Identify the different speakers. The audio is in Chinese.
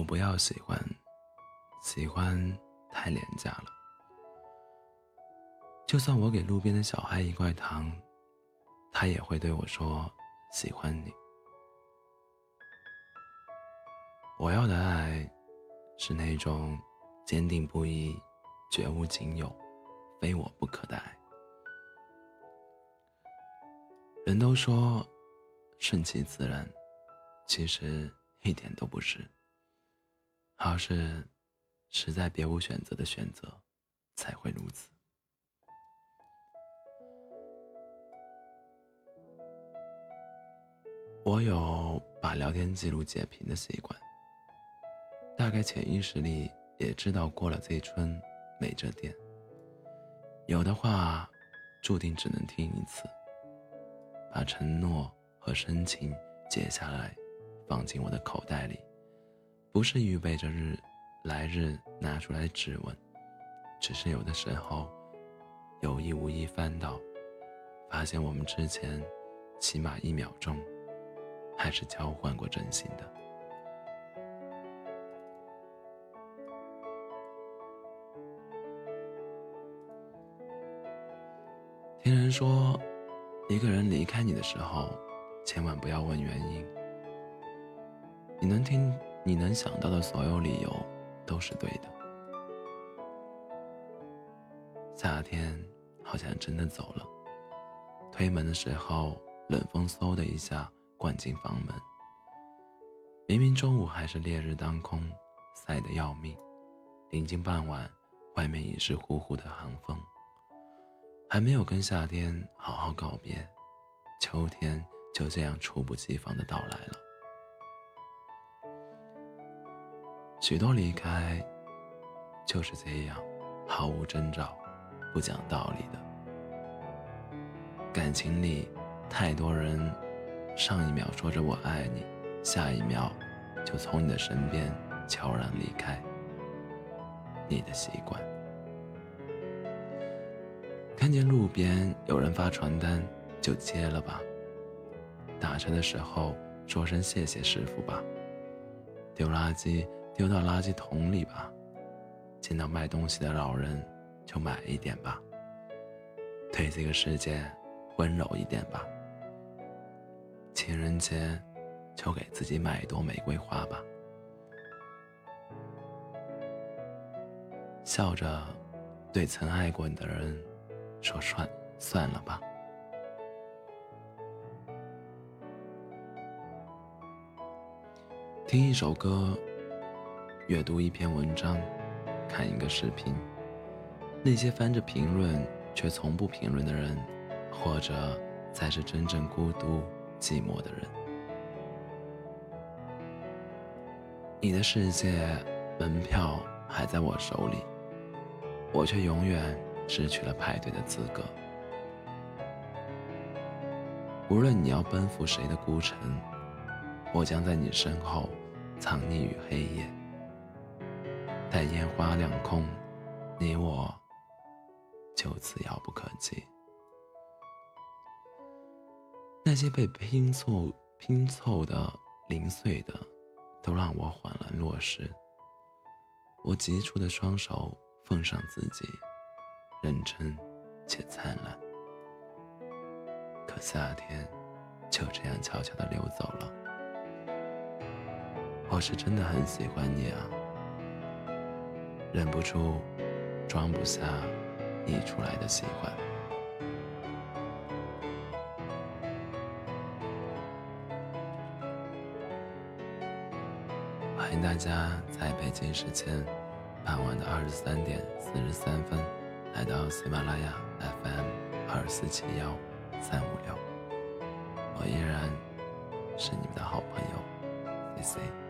Speaker 1: 我不要喜欢，喜欢太廉价了。就算我给路边的小孩一块糖，他也会对我说喜欢你。我要的爱，是那种坚定不移、绝无仅有、非我不可的爱。人都说顺其自然，其实一点都不是。而是实在别无选择的选择，才会如此。我有把聊天记录截屏的习惯，大概潜意识里也知道过了这村没这店。有的话，注定只能听一次。把承诺和深情截下来，放进我的口袋里。不是预备着日来日拿出来质问，只是有的时候有意无意翻到，发现我们之前起码一秒钟还是交换过真心的。听人说，一个人离开你的时候，千万不要问原因，你能听。你能想到的所有理由都是对的。夏天好像真的走了。推门的时候，冷风嗖的一下灌进房门。明明中午还是烈日当空，晒得要命。临近傍晚，外面已是呼呼的寒风。还没有跟夏天好好告别，秋天就这样猝不及防的到来了。许多离开，就是这样，毫无征兆，不讲道理的。感情里，太多人，上一秒说着我爱你，下一秒，就从你的身边悄然离开。你的习惯，看见路边有人发传单，就接了吧。打车的时候说声谢谢师傅吧。丢垃圾。丢到垃圾桶里吧，见到卖东西的老人就买一点吧。对这个世界温柔一点吧。情人节就给自己买一朵玫瑰花吧。笑着对曾爱过你的人说：“算算了吧。”听一首歌。阅读一篇文章，看一个视频，那些翻着评论却从不评论的人，或者才是真正孤独寂寞的人。你的世界门票还在我手里，我却永远失去了排队的资格。无论你要奔赴谁的孤城，我将在你身后藏匿于黑夜。待烟花亮空，你我就此遥不可及。那些被拼凑拼凑的零碎的，都让我恍然若失。我急促的双手奉上自己，认真且灿烂。可夏天就这样悄悄地溜走了。我是真的很喜欢你啊。忍不住，装不下溢出来的喜欢。欢迎大家在北京时间傍晚的二十三点四十三分来到喜马拉雅 FM 二四七幺三五六，我依然是你们的好朋友 C C。